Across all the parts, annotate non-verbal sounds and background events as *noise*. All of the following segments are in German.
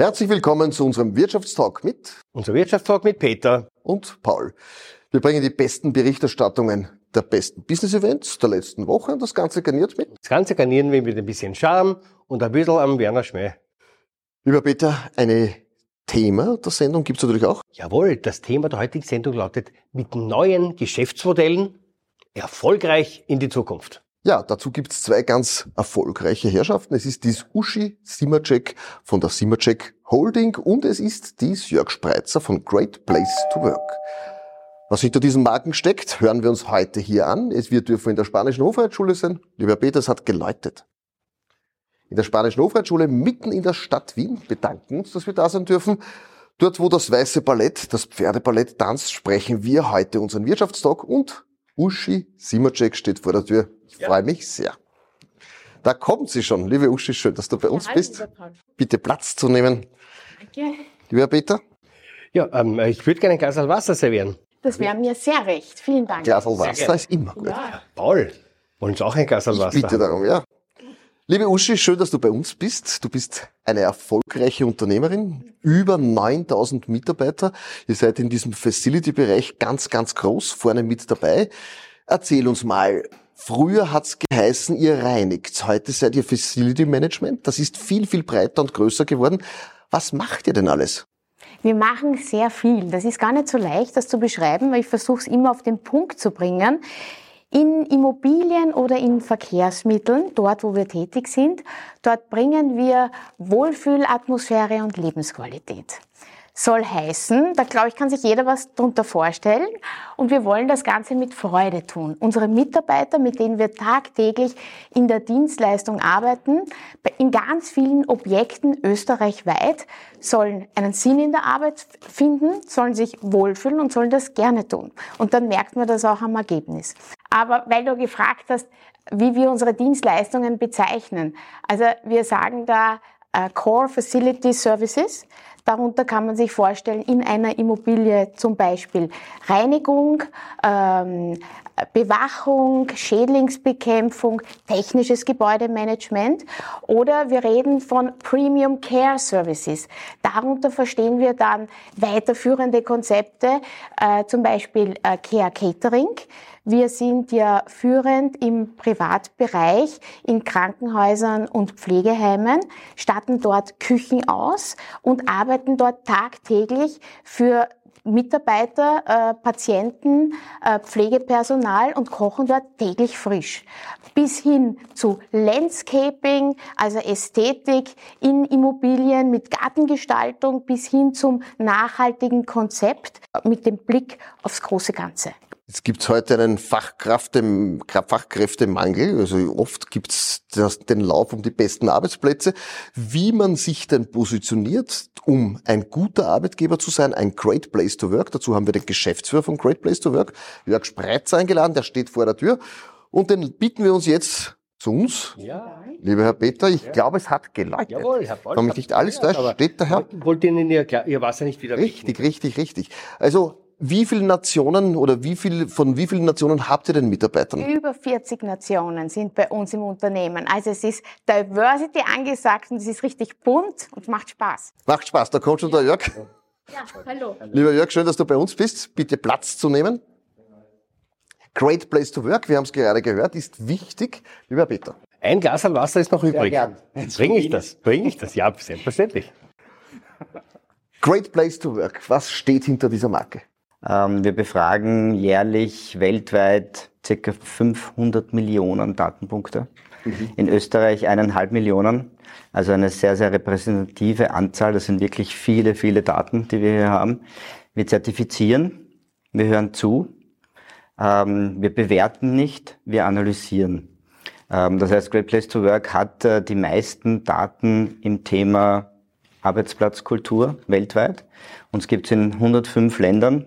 Herzlich willkommen zu unserem Wirtschaftstalk mit unser Wirtschaftstalk mit Peter und Paul. Wir bringen die besten Berichterstattungen der besten Business-Events der letzten Woche und das Ganze garniert mit. Das Ganze garnieren wir mit ein bisschen Charme und ein bisschen am Werner Schmäh. Lieber Peter, eine Thema der Sendung gibt's natürlich auch. Jawohl, das Thema der heutigen Sendung lautet mit neuen Geschäftsmodellen erfolgreich in die Zukunft. Ja, dazu gibt's zwei ganz erfolgreiche Herrschaften. Es ist dies Uschi Simacek von der Simacek Holding und es ist dies Jörg Spreitzer von Great Place to Work. Was hinter diesen Marken steckt, hören wir uns heute hier an. Es wird dürfen in der Spanischen Hofreitschule sein. Lieber Peter, es hat geläutet. In der Spanischen Hofreitschule mitten in der Stadt Wien bedanken uns, dass wir da sein dürfen. Dort, wo das weiße Ballett, das Pferdeballett tanzt, sprechen wir heute unseren Wirtschaftstalk und Uschi Simacek steht vor der Tür. Ich ja. freue mich sehr. Da kommt sie schon. Liebe Uschi, schön, dass du bei uns ja, bist. Bitte Platz zu nehmen. Danke. Lieber Peter. Ja, ähm, ich würde gerne ein Glas Wasser servieren. Das wäre mir sehr recht. Vielen Dank. Glas Wasser ist immer gut. Ja. Paul, wollen Sie auch ein Glas Wasser? Ich bitte darum, ja. Liebe Uschi, schön, dass du bei uns bist. Du bist eine erfolgreiche Unternehmerin, über 9000 Mitarbeiter. Ihr seid in diesem Facility-Bereich ganz, ganz groß, vorne mit dabei. Erzähl uns mal, früher hat's geheißen, ihr reinigt. Heute seid ihr Facility Management. Das ist viel, viel breiter und größer geworden. Was macht ihr denn alles? Wir machen sehr viel. Das ist gar nicht so leicht, das zu beschreiben, weil ich versuche es immer auf den Punkt zu bringen. In Immobilien oder in Verkehrsmitteln, dort wo wir tätig sind, dort bringen wir Wohlfühlatmosphäre und Lebensqualität soll heißen, da glaube ich, kann sich jeder was darunter vorstellen. Und wir wollen das Ganze mit Freude tun. Unsere Mitarbeiter, mit denen wir tagtäglich in der Dienstleistung arbeiten, in ganz vielen Objekten österreichweit, sollen einen Sinn in der Arbeit finden, sollen sich wohlfühlen und sollen das gerne tun. Und dann merkt man das auch am Ergebnis. Aber weil du gefragt hast, wie wir unsere Dienstleistungen bezeichnen. Also wir sagen da äh, Core Facility Services. Darunter kann man sich vorstellen, in einer Immobilie zum Beispiel Reinigung, ähm, Bewachung, Schädlingsbekämpfung, technisches Gebäudemanagement oder wir reden von Premium Care Services. Darunter verstehen wir dann weiterführende Konzepte, äh, zum Beispiel äh, Care Catering. Wir sind ja führend im Privatbereich in Krankenhäusern und Pflegeheimen, statten dort Küchen aus und arbeiten dort tagtäglich für Mitarbeiter, äh, Patienten, äh, Pflegepersonal und kochen dort täglich frisch. Bis hin zu Landscaping, also Ästhetik in Immobilien mit Gartengestaltung, bis hin zum nachhaltigen Konzept mit dem Blick aufs große Ganze. Jetzt gibt es heute einen Fachkräftemangel. Also oft gibt es den Lauf um die besten Arbeitsplätze. Wie man sich denn positioniert, um ein guter Arbeitgeber zu sein, ein Great Place to Work. Dazu haben wir den Geschäftsführer von Great Place to Work, Jörg Spreitzer, eingeladen. Der steht vor der Tür. Und den bitten wir uns jetzt zu uns. Ja. Lieber Herr Peter, ich ja. glaube, es hat geläutet. Jawohl, Herr Paul. Kann mich nicht alles da steht der Herr. Wollte Ihnen Ihr, Ihr Wasser nicht wieder Richtig, richtig, richtig. Also wie viele Nationen oder wie viel, von wie vielen Nationen habt ihr denn Mitarbeitern? Über 40 Nationen sind bei uns im Unternehmen. Also es ist Diversity angesagt und es ist richtig bunt und macht Spaß. Macht Spaß, da kommt schon der Jörg. Ja, hallo. Lieber Jörg, schön, dass du bei uns bist. Bitte Platz zu nehmen. Great Place to Work, wir haben es gerade gehört, ist wichtig. Lieber Peter. Ein Glas Wasser ist noch übrig. Bringe ich das? Bringe ich das? Ja, selbstverständlich. Great Place to Work, was steht hinter dieser Marke? Ähm, wir befragen jährlich weltweit ca. 500 Millionen Datenpunkte. Mhm. In Österreich eineinhalb Millionen. Also eine sehr, sehr repräsentative Anzahl. Das sind wirklich viele, viele Daten, die wir hier haben. Wir zertifizieren, wir hören zu, ähm, wir bewerten nicht, wir analysieren. Ähm, das heißt, Great Place to Work hat äh, die meisten Daten im Thema Arbeitsplatzkultur weltweit. Uns gibt es in 105 Ländern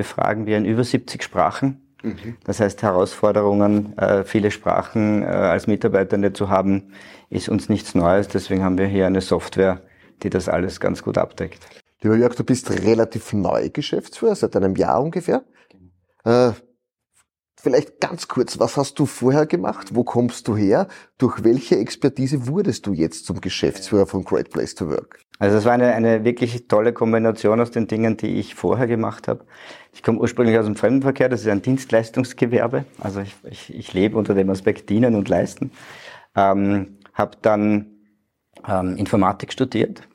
befragen wir in über 70 Sprachen. Mhm. Das heißt, Herausforderungen, äh, viele Sprachen äh, als Mitarbeitende zu haben, ist uns nichts Neues. Deswegen haben wir hier eine Software, die das alles ganz gut abdeckt. Lieber Jörg, du bist relativ neu Geschäftsführer, seit einem Jahr ungefähr. Äh, Vielleicht ganz kurz, was hast du vorher gemacht? Wo kommst du her? Durch welche Expertise wurdest du jetzt zum Geschäftsführer von Great Place to Work? Also es war eine, eine wirklich tolle Kombination aus den Dingen, die ich vorher gemacht habe. Ich komme ursprünglich aus dem Fremdenverkehr, das ist ein Dienstleistungsgewerbe. Also ich, ich, ich lebe unter dem Aspekt dienen und leisten. Ähm, habe dann ähm, Informatik studiert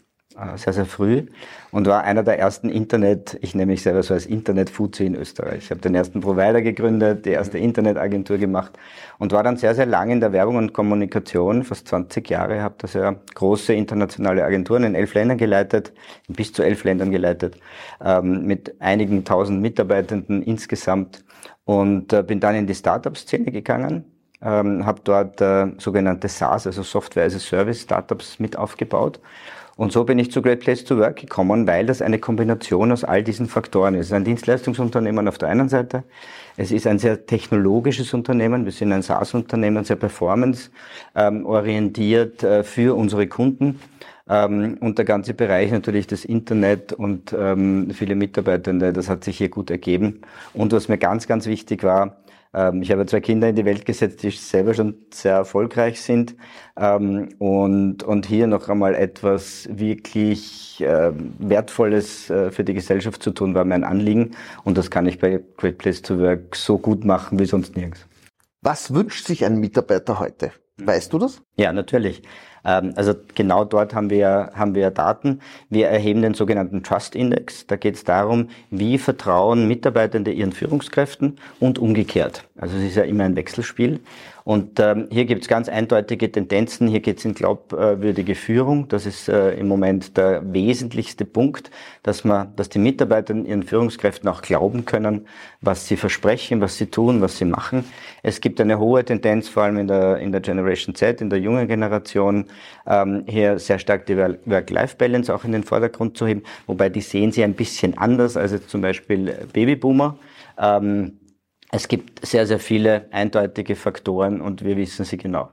sehr, sehr früh und war einer der ersten Internet, ich nenne mich selber so als Internet-Fuzzi in Österreich. Ich habe den ersten Provider gegründet, die erste Internetagentur gemacht und war dann sehr, sehr lange in der Werbung und Kommunikation, fast 20 Jahre, habe da sehr große internationale Agenturen in elf Ländern geleitet, in bis zu elf Ländern geleitet, ähm, mit einigen tausend Mitarbeitenden insgesamt und äh, bin dann in die Startup-Szene gegangen, ähm, habe dort äh, sogenannte SaaS, also Software as a Service Startups mit aufgebaut und so bin ich zu Great Place to Work gekommen, weil das eine Kombination aus all diesen Faktoren ist. Es ist ein Dienstleistungsunternehmen auf der einen Seite. Es ist ein sehr technologisches Unternehmen. Wir sind ein SaaS-Unternehmen, sehr performance-orientiert äh, für unsere Kunden. Ähm, und der ganze Bereich natürlich das Internet und ähm, viele Mitarbeitende, das hat sich hier gut ergeben. Und was mir ganz, ganz wichtig war, ich habe zwei Kinder in die Welt gesetzt, die selber schon sehr erfolgreich sind. Ähm, und, und hier noch einmal etwas wirklich äh, Wertvolles äh, für die Gesellschaft zu tun, war mein Anliegen. Und das kann ich bei Great Place to Work so gut machen wie sonst nirgends. Was wünscht sich ein Mitarbeiter heute? Weißt du das? Ja, natürlich. Ähm, also genau dort haben wir, haben wir Daten. Wir erheben den sogenannten Trust Index. Da geht es darum, wie vertrauen Mitarbeitende ihren Führungskräften und umgekehrt. Also es ist ja immer ein Wechselspiel. Und ähm, hier gibt es ganz eindeutige Tendenzen. Hier geht es in glaubwürdige Führung. Das ist äh, im Moment der wesentlichste Punkt, dass man, dass die Mitarbeiter ihren Führungskräften auch glauben können, was sie versprechen, was sie tun, was sie machen. Es gibt eine hohe Tendenz, vor allem in der in der Generation Z, in der jungen Generation, ähm, hier sehr stark die Work-Life-Balance auch in den Vordergrund zu heben. Wobei die sehen sie ein bisschen anders als jetzt zum Beispiel Babyboomer. Ähm, es gibt sehr, sehr viele eindeutige Faktoren und wir wissen sie genau.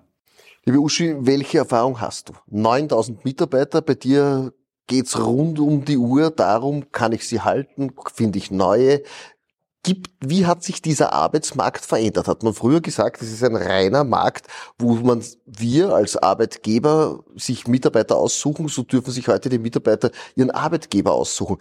Liebe Uschi, welche Erfahrung hast du? 9000 Mitarbeiter, bei dir geht's rund um die Uhr darum, kann ich sie halten, finde ich neue. Gibt, wie hat sich dieser Arbeitsmarkt verändert? Hat man früher gesagt, es ist ein reiner Markt, wo man, wir als Arbeitgeber sich Mitarbeiter aussuchen, so dürfen sich heute die Mitarbeiter ihren Arbeitgeber aussuchen.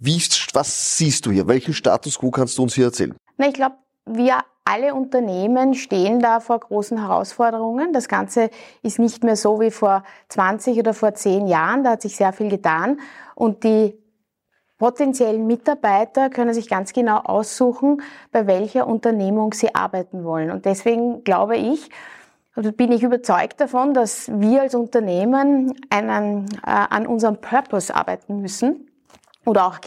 Wie, was siehst du hier? Welchen Status quo kannst du uns hier erzählen? Na, ich glaube, wir alle Unternehmen stehen da vor großen Herausforderungen. Das Ganze ist nicht mehr so wie vor 20 oder vor 10 Jahren. Da hat sich sehr viel getan. Und die potenziellen Mitarbeiter können sich ganz genau aussuchen, bei welcher Unternehmung sie arbeiten wollen. Und deswegen glaube ich, bin ich überzeugt davon, dass wir als Unternehmen einen, äh, an unserem Purpose arbeiten müssen oder auch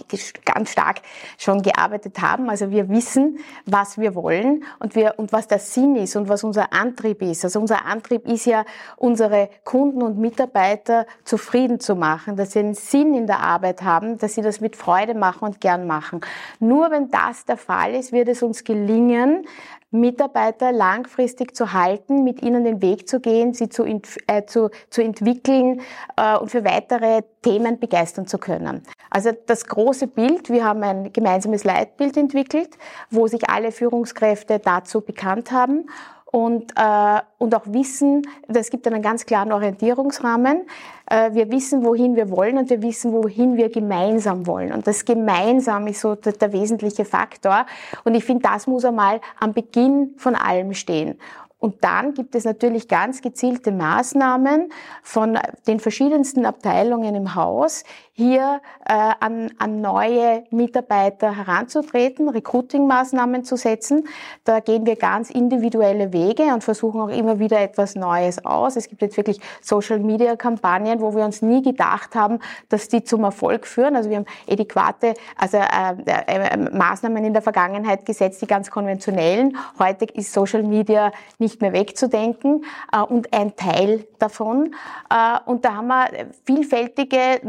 ganz stark schon gearbeitet haben. Also wir wissen, was wir wollen und wir, und was der Sinn ist und was unser Antrieb ist. Also unser Antrieb ist ja, unsere Kunden und Mitarbeiter zufrieden zu machen, dass sie einen Sinn in der Arbeit haben, dass sie das mit Freude machen und gern machen. Nur wenn das der Fall ist, wird es uns gelingen, Mitarbeiter langfristig zu halten, mit ihnen den Weg zu gehen, sie zu, äh, zu, zu entwickeln äh, und für weitere Themen begeistern zu können. Also das große Bild, wir haben ein gemeinsames Leitbild entwickelt, wo sich alle Führungskräfte dazu bekannt haben und, äh, und auch wissen, es gibt einen ganz klaren Orientierungsrahmen. Äh, wir wissen, wohin wir wollen und wir wissen, wohin wir gemeinsam wollen. Und das gemeinsam ist so der, der wesentliche Faktor. Und ich finde, das muss einmal am Beginn von allem stehen. Und dann gibt es natürlich ganz gezielte Maßnahmen von den verschiedensten Abteilungen im Haus, hier äh, an, an neue Mitarbeiter heranzutreten, Recruiting-Maßnahmen zu setzen. Da gehen wir ganz individuelle Wege und versuchen auch immer wieder etwas Neues aus. Es gibt jetzt wirklich Social-Media-Kampagnen, wo wir uns nie gedacht haben, dass die zum Erfolg führen. Also wir haben adäquate also, äh, äh, Maßnahmen in der Vergangenheit gesetzt, die ganz konventionellen. Heute ist Social Media nicht mehr wegzudenken äh, und ein Teil davon. Äh, und da haben wir vielfältige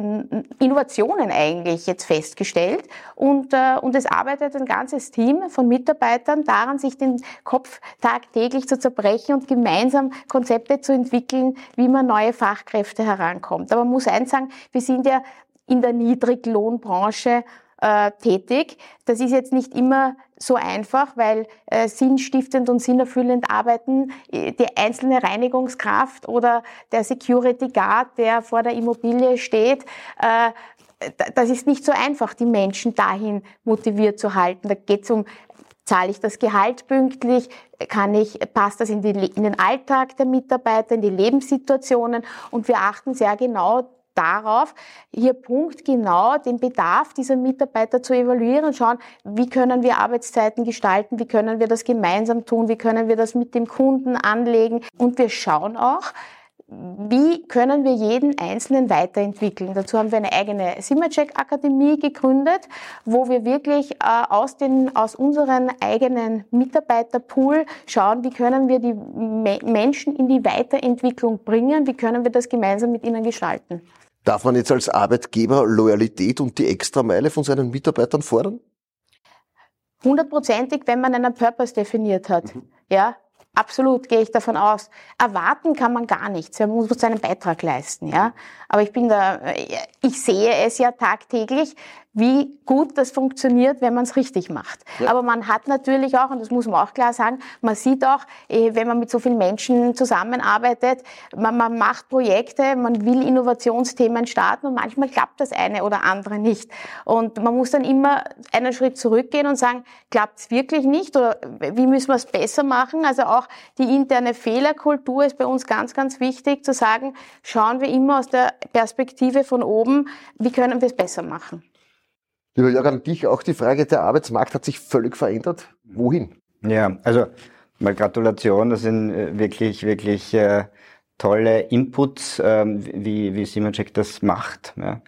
Innovationen eigentlich jetzt festgestellt. Und, äh, und es arbeitet ein ganzes Team von Mitarbeitern daran, sich den Kopf tagtäglich zu zerbrechen und gemeinsam Konzepte zu entwickeln, wie man neue Fachkräfte herankommt. Aber man muss eins sagen, wir sind ja in der Niedriglohnbranche äh, tätig. Das ist jetzt nicht immer so einfach, weil äh, sinnstiftend und sinnerfüllend arbeiten äh, die einzelne Reinigungskraft oder der Security Guard, der vor der Immobilie steht, äh, das ist nicht so einfach, die Menschen dahin motiviert zu halten. Da geht es um Zahle ich das Gehalt pünktlich? Kann ich, passt das in, die, in den Alltag der Mitarbeiter, in die Lebenssituationen? Und wir achten sehr genau darauf, hier punktgenau den Bedarf dieser Mitarbeiter zu evaluieren und schauen, wie können wir Arbeitszeiten gestalten, wie können wir das gemeinsam tun, wie können wir das mit dem Kunden anlegen. Und wir schauen auch, wie können wir jeden Einzelnen weiterentwickeln? Dazu haben wir eine eigene Simmercheck Akademie gegründet, wo wir wirklich äh, aus, den, aus unseren eigenen Mitarbeiterpool schauen, wie können wir die Me Menschen in die Weiterentwicklung bringen, wie können wir das gemeinsam mit ihnen gestalten. Darf man jetzt als Arbeitgeber Loyalität und die Extrameile von seinen Mitarbeitern fordern? Hundertprozentig, wenn man einen Purpose definiert hat. Mhm. Ja, Absolut, gehe ich davon aus. Erwarten kann man gar nichts. Man muss seinen Beitrag leisten, ja. Aber ich bin da, ich sehe es ja tagtäglich, wie gut das funktioniert, wenn man es richtig macht. Ja. Aber man hat natürlich auch, und das muss man auch klar sagen, man sieht auch, eh, wenn man mit so vielen Menschen zusammenarbeitet, man, man macht Projekte, man will Innovationsthemen starten und manchmal klappt das eine oder andere nicht. Und man muss dann immer einen Schritt zurückgehen und sagen, klappt es wirklich nicht oder wie müssen wir es besser machen? Also auch die interne Fehlerkultur ist bei uns ganz, ganz wichtig zu sagen, schauen wir immer aus der Perspektive von oben, wie können wir es besser machen? Lieber Jörg, an dich auch die Frage, der Arbeitsmarkt hat sich völlig verändert. Wohin? Ja, also mal Gratulation, das sind äh, wirklich, wirklich äh, tolle Inputs, ähm, wie, wie Simoncheck das macht. Ja.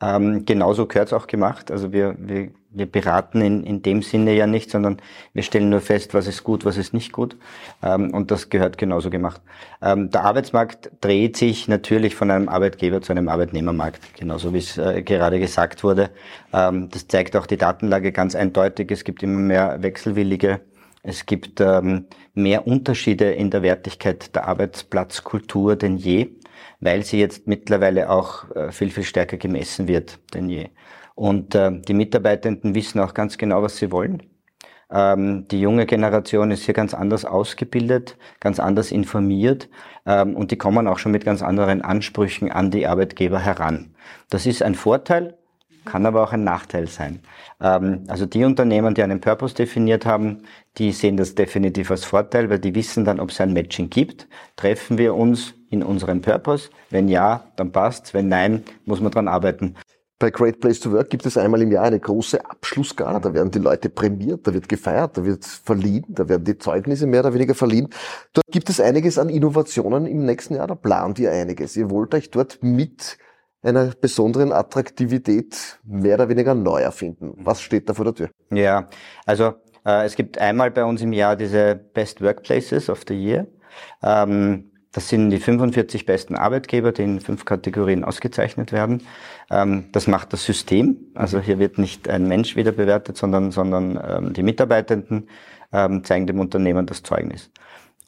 Ähm, genauso gehört es auch gemacht. Also wir, wir, wir beraten in, in dem Sinne ja nicht, sondern wir stellen nur fest, was ist gut, was ist nicht gut. Ähm, und das gehört genauso gemacht. Ähm, der Arbeitsmarkt dreht sich natürlich von einem Arbeitgeber zu einem Arbeitnehmermarkt, genauso wie es äh, gerade gesagt wurde. Ähm, das zeigt auch die Datenlage ganz eindeutig. Es gibt immer mehr Wechselwillige. Es gibt ähm, mehr Unterschiede in der Wertigkeit der Arbeitsplatzkultur denn je weil sie jetzt mittlerweile auch äh, viel, viel stärker gemessen wird denn je. Und äh, die Mitarbeitenden wissen auch ganz genau, was sie wollen. Ähm, die junge Generation ist hier ganz anders ausgebildet, ganz anders informiert ähm, und die kommen auch schon mit ganz anderen Ansprüchen an die Arbeitgeber heran. Das ist ein Vorteil, kann aber auch ein Nachteil sein. Ähm, also die Unternehmen, die einen Purpose definiert haben, die sehen das definitiv als Vorteil, weil die wissen dann, ob es ein Matching gibt. Treffen wir uns in unserem Purpose? Wenn ja, dann passt's. Wenn nein, muss man dran arbeiten. Bei Great Place to Work gibt es einmal im Jahr eine große Abschlussgala. Da werden die Leute prämiert, da wird gefeiert, da wird verliehen, da werden die Zeugnisse mehr oder weniger verliehen. Dort gibt es einiges an Innovationen im nächsten Jahr. Da plant ihr einiges. Ihr wollt euch dort mit einer besonderen Attraktivität mehr oder weniger neu erfinden. Was steht da vor der Tür? Ja, also äh, es gibt einmal bei uns im Jahr diese Best Workplaces of the Year. Ähm, das sind die 45 besten Arbeitgeber, die in fünf Kategorien ausgezeichnet werden. Ähm, das macht das System. Also hier wird nicht ein Mensch wieder bewertet, sondern, sondern ähm, die Mitarbeitenden ähm, zeigen dem Unternehmen das Zeugnis.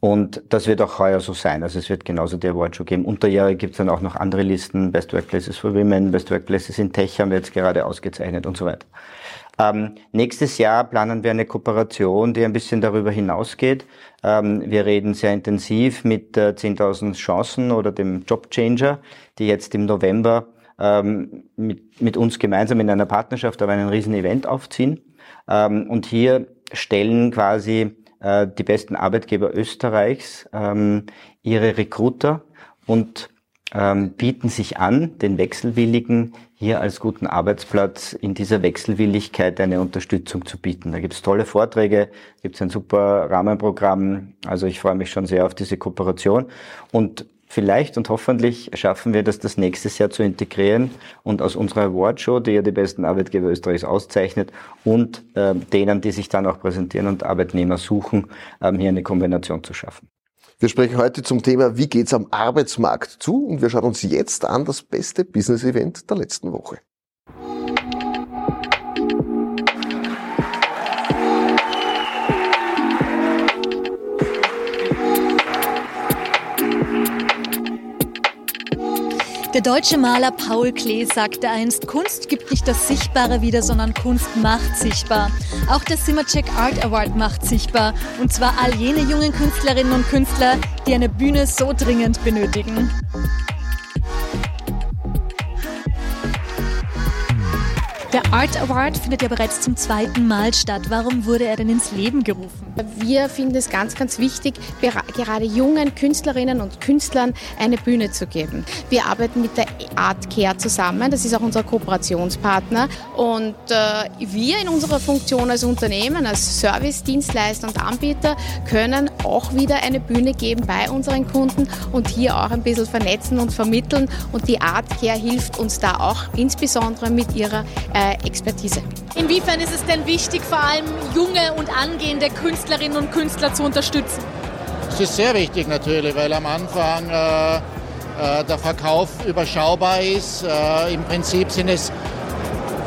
Und das wird auch heuer so sein. Also es wird genauso die Award Show geben. Unterjährig gibt es dann auch noch andere Listen. Best Workplaces for Women, Best Workplaces in Tech haben wir jetzt gerade ausgezeichnet und so weiter. Ähm, nächstes Jahr planen wir eine Kooperation, die ein bisschen darüber hinausgeht. Ähm, wir reden sehr intensiv mit äh, 10.000 Chancen oder dem Job Changer, die jetzt im November ähm, mit, mit uns gemeinsam in einer Partnerschaft aber einen riesen Event aufziehen. Ähm, und hier stellen quasi äh, die besten Arbeitgeber Österreichs ähm, ihre Recruiter und ähm, bieten sich an, den Wechselwilligen hier als guten Arbeitsplatz in dieser Wechselwilligkeit eine Unterstützung zu bieten. Da gibt es tolle Vorträge, gibt es ein super Rahmenprogramm. Also ich freue mich schon sehr auf diese Kooperation. Und vielleicht und hoffentlich schaffen wir das, das nächstes Jahr zu integrieren und aus unserer Awardshow, die ja die besten Arbeitgeber Österreichs auszeichnet, und äh, denen, die sich dann auch präsentieren und Arbeitnehmer suchen, ähm, hier eine Kombination zu schaffen. Wir sprechen heute zum Thema, wie geht's am Arbeitsmarkt zu? Und wir schauen uns jetzt an das beste Business-Event der letzten Woche. Der deutsche Maler Paul Klee sagte einst, Kunst gibt nicht das Sichtbare wieder, sondern Kunst macht sichtbar. Auch der Simmercheck Art Award macht sichtbar. Und zwar all jene jungen Künstlerinnen und Künstler, die eine Bühne so dringend benötigen. Der Art Award findet ja bereits zum zweiten Mal statt. Warum wurde er denn ins Leben gerufen? Wir finden es ganz, ganz wichtig, gerade jungen Künstlerinnen und Künstlern eine Bühne zu geben. Wir arbeiten mit der Art Care zusammen, das ist auch unser Kooperationspartner. Und äh, wir in unserer Funktion als Unternehmen, als Service-Dienstleister und Anbieter können auch wieder eine Bühne geben bei unseren Kunden und hier auch ein bisschen vernetzen und vermitteln. Und die Art Care hilft uns da auch insbesondere mit ihrer äh, Expertise. Inwiefern ist es denn wichtig, vor allem junge und angehende Künstlerinnen und Künstler zu unterstützen? Es ist sehr wichtig natürlich, weil am Anfang äh, äh, der Verkauf überschaubar ist. Äh, Im Prinzip sind es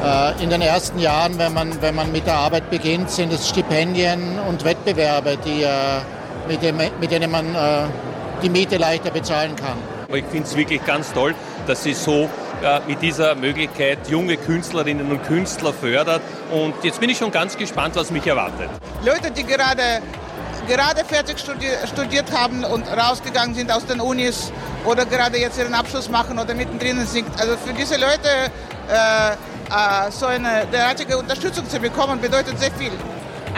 äh, in den ersten Jahren, wenn man, wenn man mit der Arbeit beginnt, sind es Stipendien und Wettbewerbe, die, äh, mit, dem, mit denen man äh, die Miete leichter bezahlen kann. Ich finde es wirklich ganz toll, dass sie so mit dieser Möglichkeit junge Künstlerinnen und Künstler fördert. Und jetzt bin ich schon ganz gespannt, was mich erwartet. Leute, die gerade, gerade fertig studiert haben und rausgegangen sind aus den Unis oder gerade jetzt ihren Abschluss machen oder mittendrin sind. Also für diese Leute äh, äh, so eine derartige Unterstützung zu bekommen, bedeutet sehr viel.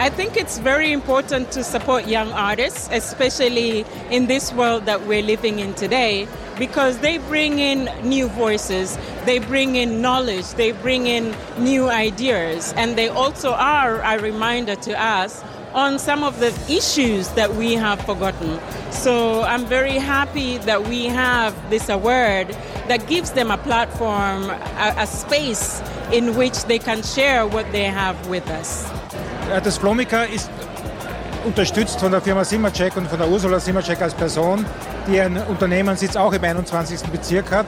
I think it's very important to support young artists, especially in this world that we're living in today, because they bring in new voices, they bring in knowledge, they bring in new ideas, and they also are a reminder to us on some of the issues that we have forgotten. So I'm very happy that we have this award that gives them a platform, a, a space in which they can share what they have with us. Das Flomica ist unterstützt von der Firma Simmercheck und von der Ursula Simmercheck als Person, die einen Unternehmenssitz auch im 21. Bezirk hat.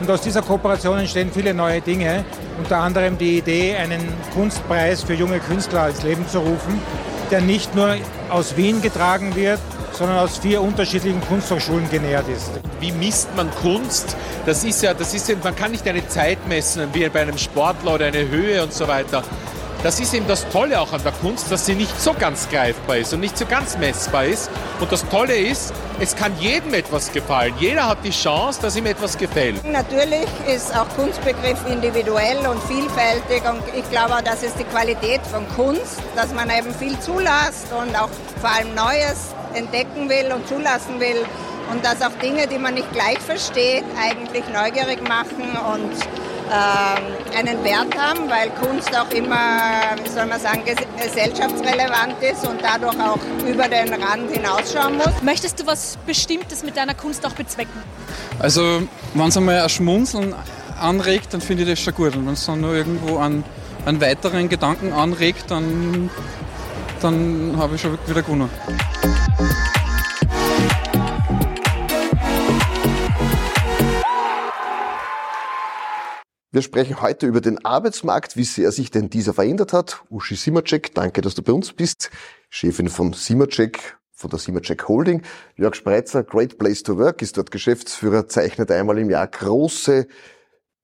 Und aus dieser Kooperation entstehen viele neue Dinge, unter anderem die Idee, einen Kunstpreis für junge Künstler ins Leben zu rufen, der nicht nur aus Wien getragen wird, sondern aus vier unterschiedlichen Kunsthochschulen genährt ist. Wie misst man Kunst? Das ist ja, das ist man kann nicht eine Zeit messen, wie bei einem Sportler oder eine Höhe und so weiter. Das ist eben das Tolle auch an der Kunst, dass sie nicht so ganz greifbar ist und nicht so ganz messbar ist. Und das Tolle ist, es kann jedem etwas gefallen. Jeder hat die Chance, dass ihm etwas gefällt. Natürlich ist auch Kunstbegriff individuell und vielfältig und ich glaube auch, das ist die Qualität von Kunst, dass man eben viel zulässt und auch vor allem Neues entdecken will und zulassen will und dass auch Dinge, die man nicht gleich versteht, eigentlich neugierig machen und äh, einen Wert haben, weil Kunst auch immer, wie soll man sagen, gesellschaftsrelevant ist und dadurch auch über den Rand hinausschauen muss. Möchtest du was Bestimmtes mit deiner Kunst auch bezwecken? Also, wenn es einmal ein Schmunzeln anregt, dann finde ich das schon gut. Und wenn es dann nur irgendwo einen, einen weiteren Gedanken anregt, dann, dann habe ich schon wieder gewonnen. Wir sprechen heute über den Arbeitsmarkt, wie sehr sich denn dieser verändert hat. Uschi Simacek, danke, dass du bei uns bist. Chefin von Simacek, von der Simacek Holding. Jörg Spreitzer, Great Place to Work, ist dort Geschäftsführer, zeichnet einmal im Jahr große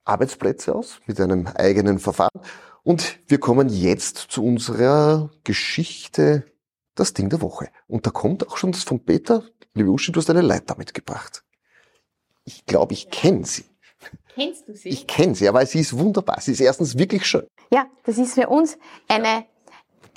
Arbeitsplätze aus mit einem eigenen Verfahren. Und wir kommen jetzt zu unserer Geschichte, das Ding der Woche. Und da kommt auch schon das von Peter. Liebe Uschi, du hast eine Leiter mitgebracht. Ich glaube, ich kenne sie. Kennst du sie? Ich kenne sie, aber sie ist wunderbar. Sie ist erstens wirklich schön. Ja, das ist für uns eine,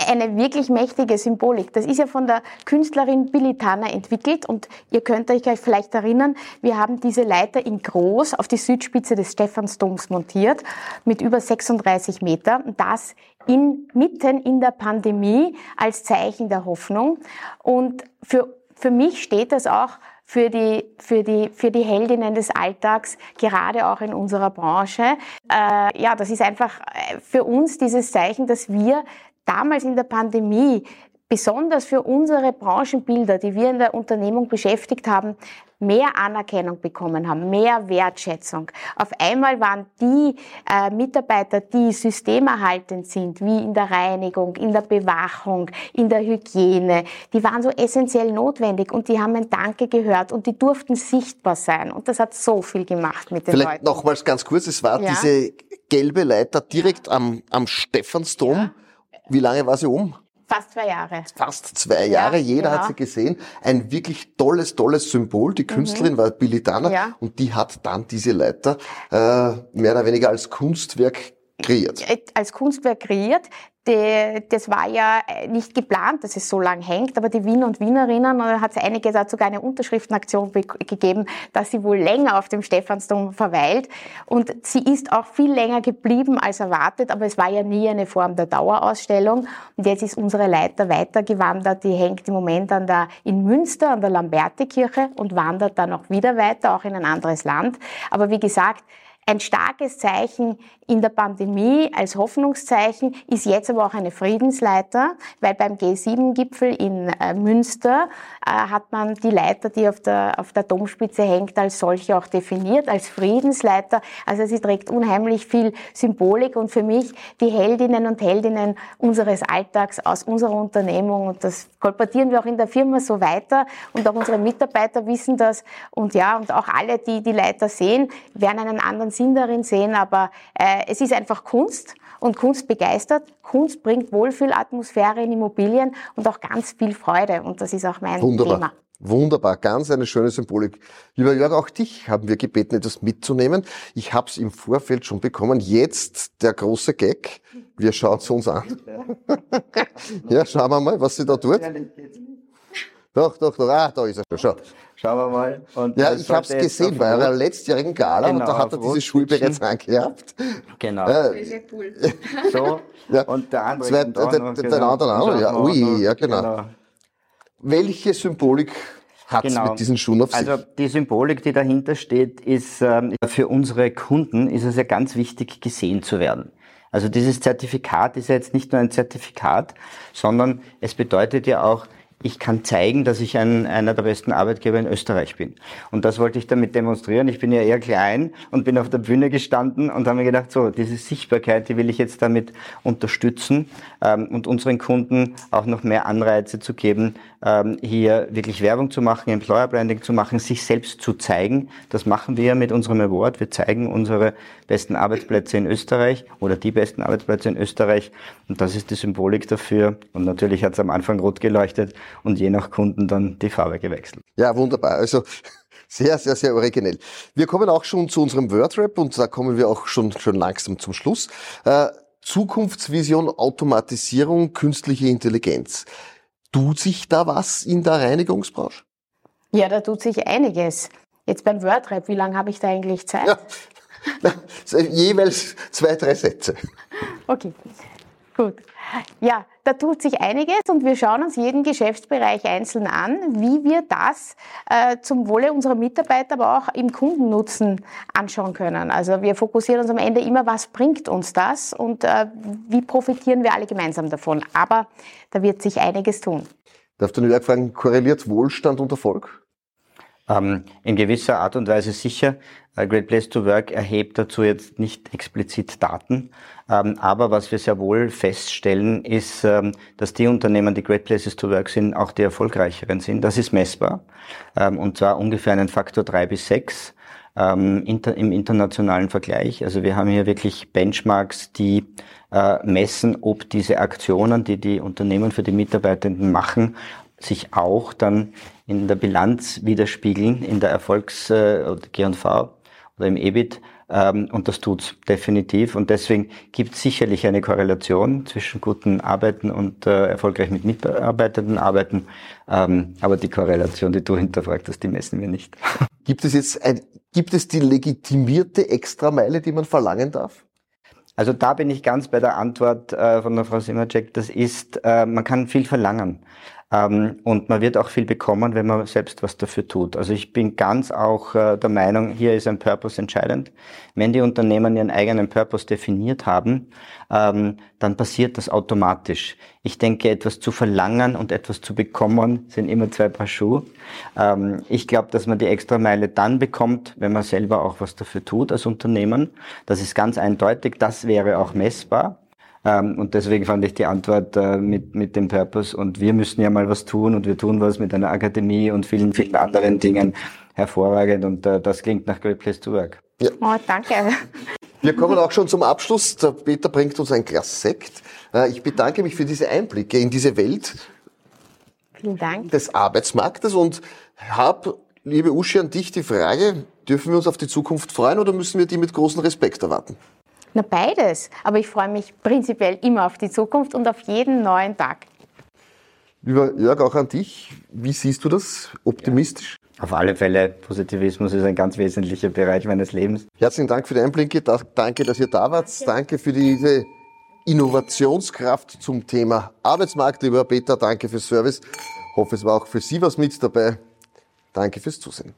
eine wirklich mächtige Symbolik. Das ist ja von der Künstlerin Billy Tanner entwickelt und ihr könnt euch vielleicht erinnern, wir haben diese Leiter in groß auf die Südspitze des Stephansdoms montiert mit über 36 Meter. Das in, mitten in der Pandemie als Zeichen der Hoffnung. Und für, für mich steht das auch für die, für die, für die Heldinnen des Alltags, gerade auch in unserer Branche. Äh, ja, das ist einfach äh, für uns dieses Zeichen, dass wir damals in der Pandemie besonders für unsere Branchenbilder, die wir in der Unternehmung beschäftigt haben, mehr Anerkennung bekommen haben, mehr Wertschätzung. Auf einmal waren die äh, Mitarbeiter, die systemerhaltend sind, wie in der Reinigung, in der Bewachung, in der Hygiene, die waren so essentiell notwendig und die haben ein Danke gehört und die durften sichtbar sein. Und das hat so viel gemacht mit den Vielleicht Leuten. nochmals ganz kurz, es war Ja. diese gelbe Leiter direkt am, am Stephansdom. Wie lange war sie um? Fast zwei Jahre. Fast zwei Jahre. Jeder ja. hat sie gesehen. Ein wirklich tolles, tolles Symbol. Die Künstlerin war Billy Danner Mhm. Ja. und die hat dann diese Leiter äh, mehr oder weniger als Kunstwerk kreiert. als Kunstwerk kreiert. Die, das war ja äh, nicht geplant, dass es so lang hängt, aber die Wiener und Wienerinnen, da hat es einige, da hat sogar eine Unterschriftenaktion be- gegeben, dass sie wohl länger auf dem Stephansdom verweilt. Und sie ist auch viel länger geblieben als erwartet, aber es war ja nie eine Form der Dauerausstellung. Und jetzt ist unsere Leiter weitergewandert, die hängt im Moment an der, in Münster an der Lamberti-Kirche und wandert dann auch wieder weiter, auch in ein anderes Land. Aber wie gesagt, ein starkes Zeichen in der Pandemie als Hoffnungszeichen ist jetzt aber auch eine Friedensleiter, weil beim G7-Gipfel in äh, Münster äh, hat man die Leiter, die auf der, auf der Domspitze hängt, als solche auch definiert, als Friedensleiter. Also sie trägt unheimlich viel Symbolik und für mich die Heldinnen und Heldinnen unseres Alltags aus unserer Unternehmung. Und das kolportieren wir auch in der Firma so weiter. Und auch unsere Mitarbeiter wissen das. Und ja, und auch alle, die die Leiter sehen, werden einen anderen Sinn darin sehen, aber äh, es ist einfach Kunst und Kunst begeistert. Kunst bringt Wohlfühlatmosphäre in Immobilien und auch ganz viel Freude und das ist auch mein Wunderbar. Thema. Wunderbar, ganz eine schöne Symbolik. Lieber Jörg, auch dich haben wir gebeten, etwas mitzunehmen. Ich habe es im Vorfeld schon bekommen. Jetzt der große Gag. Wir schauen es uns an. *laughs* ja, schauen wir mal, was sie da tut. Doch, doch, doch. Ah, da ist er schon. Schau. Schauen wir mal. Und Ja, ich habe es gesehen bei einer letztjährigen Gala und Genau, da hat auf er diese Schuhe bereits angehabt. Genau. Äh, *laughs* So. *laughs* Ja. Und der andere Zwei, der, noch, der, genau. der andere auch, ja. Ui, ja, genau. Welche Symbolik hat es Genau. mit diesen Schuhen auf sich? Also die Symbolik, die dahinter steht, ist ähm, für unsere Kunden ist es ja ganz wichtig, gesehen zu werden. Also dieses Zertifikat ist ja jetzt nicht nur ein Zertifikat, sondern es bedeutet ja auch, ich kann zeigen, dass ich ein, einer der besten Arbeitgeber in Österreich bin. Und das wollte ich damit demonstrieren. Ich bin ja eher klein und bin auf der Bühne gestanden und habe mir gedacht, so, diese Sichtbarkeit, die will ich jetzt damit unterstützen ähm, und unseren Kunden auch noch mehr Anreize zu geben, ähm, hier wirklich Werbung zu machen, Employer Branding zu machen, sich selbst zu zeigen. Das machen wir mit unserem Award. Wir zeigen unsere besten Arbeitsplätze in Österreich oder die besten Arbeitsplätze in Österreich. Und das ist die Symbolik dafür. Und natürlich hat es am Anfang rot geleuchtet und je nach Kunden dann die Farbe gewechselt. Ja, wunderbar. Also *laughs* sehr, sehr, sehr originell. Wir kommen auch schon zu unserem Wordrap und da kommen wir auch schon, schon langsam zum Schluss. Äh, Zukunftsvision, Automatisierung, künstliche Intelligenz. Tut sich da was in der Reinigungsbranche? Ja, da tut sich einiges. Jetzt beim Wordrap, wie lange habe ich da eigentlich Zeit? Ja. *laughs* Jeweils zwei, drei Sätze. Okay, gut. Ja, da tut sich einiges und wir schauen uns jeden Geschäftsbereich einzeln an, wie wir das äh, zum Wohle unserer Mitarbeiter, aber auch im Kundennutzen anschauen können. Also wir fokussieren uns am Ende immer, was bringt uns das und äh, wie profitieren wir alle gemeinsam davon. Aber da wird sich einiges tun. Darf der Jörg fragen, korreliert Wohlstand und Erfolg? Ähm, in gewisser Art und Weise sicher. Äh, Great Place to Work erhebt dazu jetzt nicht explizit Daten. Ähm, aber was wir sehr wohl feststellen, ist, ähm, dass die Unternehmen, die Great Places to Work sind, auch die erfolgreicheren sind. Das ist messbar. Und zwar ungefähr einen Faktor drei bis sechs im internationalen Vergleich. Also wir haben hier wirklich Benchmarks, die äh, messen, ob diese Aktionen, die die Unternehmen für die Mitarbeitenden machen, sich auch dann in der Bilanz widerspiegeln, in der Erfolgs- äh, oder G&V oder im EBIT. Ähm, und das tut's definitiv. Und deswegen gibt es sicherlich eine Korrelation zwischen guten Arbeiten und äh, erfolgreich mit Mitarbeitenden arbeiten. Ähm, aber die Korrelation, die du hinterfragt hast, die messen wir nicht. *laughs* Gibt es jetzt ein, gibt es die legitimierte Extrameile, die man verlangen darf? Also da bin ich ganz bei der Antwort äh, von der Frau Simacek. Das ist, äh, man kann viel verlangen. Ähm, und man wird auch viel bekommen, wenn man selbst was dafür tut. Also ich bin ganz auch äh, der Meinung, hier ist ein Purpose entscheidend. Wenn die Unternehmen ihren eigenen Purpose definiert haben, ähm, dann passiert das automatisch. Ich denke, etwas zu verlangen und etwas zu bekommen sind immer zwei Paar Schuhe. Ähm, ich glaube, dass man die Extrameile dann bekommt, wenn man selber auch was dafür tut als Unternehmen. Das ist ganz eindeutig. Das wäre auch messbar. Ähm, und deswegen fand ich die Antwort äh, mit, mit dem Purpose und wir müssen ja mal was tun und wir tun was mit einer Akademie und vielen, vielen anderen Dingen hervorragend und äh, das klingt nach Great Place to Work. Ja. Oh, danke. Wir kommen auch schon zum Abschluss. Der Peter bringt uns ein Glas Sekt. Äh, ich bedanke mich für diese Einblicke in diese Welt Vielen Dank. des Arbeitsmarktes und habe, liebe Uschi, an dich die Frage, dürfen wir uns auf die Zukunft freuen oder müssen wir die mit großem Respekt erwarten? Na, beides. Aber ich freue mich prinzipiell immer auf die Zukunft und auf jeden neuen Tag. Lieber Jörg, auch an dich. Wie siehst du das? Optimistisch? Auf alle Fälle, Positivismus ist ein ganz wesentlicher Bereich meines Lebens. Herzlichen Dank für die Einblicke. Da- Danke, dass ihr da wart. Danke für diese Innovationskraft zum Thema Arbeitsmarkt. Lieber Peter, danke fürs Service. Hoffe, es war auch für Sie was mit dabei. Danke fürs Zusehen.